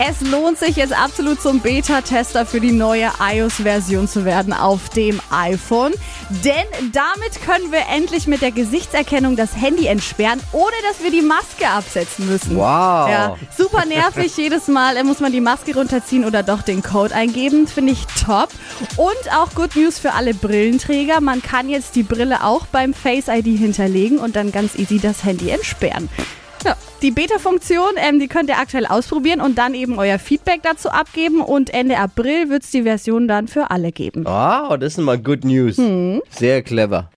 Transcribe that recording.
Es lohnt sich jetzt absolut zum Beta-Tester für die neue iOS-Version zu werden auf dem iPhone. Denn damit können wir endlich mit der Gesichtserkennung das Handy entsperren, ohne dass wir die Maske absetzen müssen. Wow. Ja, super nervig. Jedes Mal muss man die Maske runterziehen oder doch den Code eingeben. Finde ich top. Und auch Good News für alle Brillenträger. Man kann jetzt die Brille auch beim Face ID hinterlegen und dann ganz easy das Handy entsperren. Ja, die Beta-Funktion, ähm, die könnt ihr aktuell ausprobieren und dann eben euer Feedback dazu abgeben. Und Ende April wird es die Version dann für alle geben. Wow, das ist mal Good News. Sehr clever.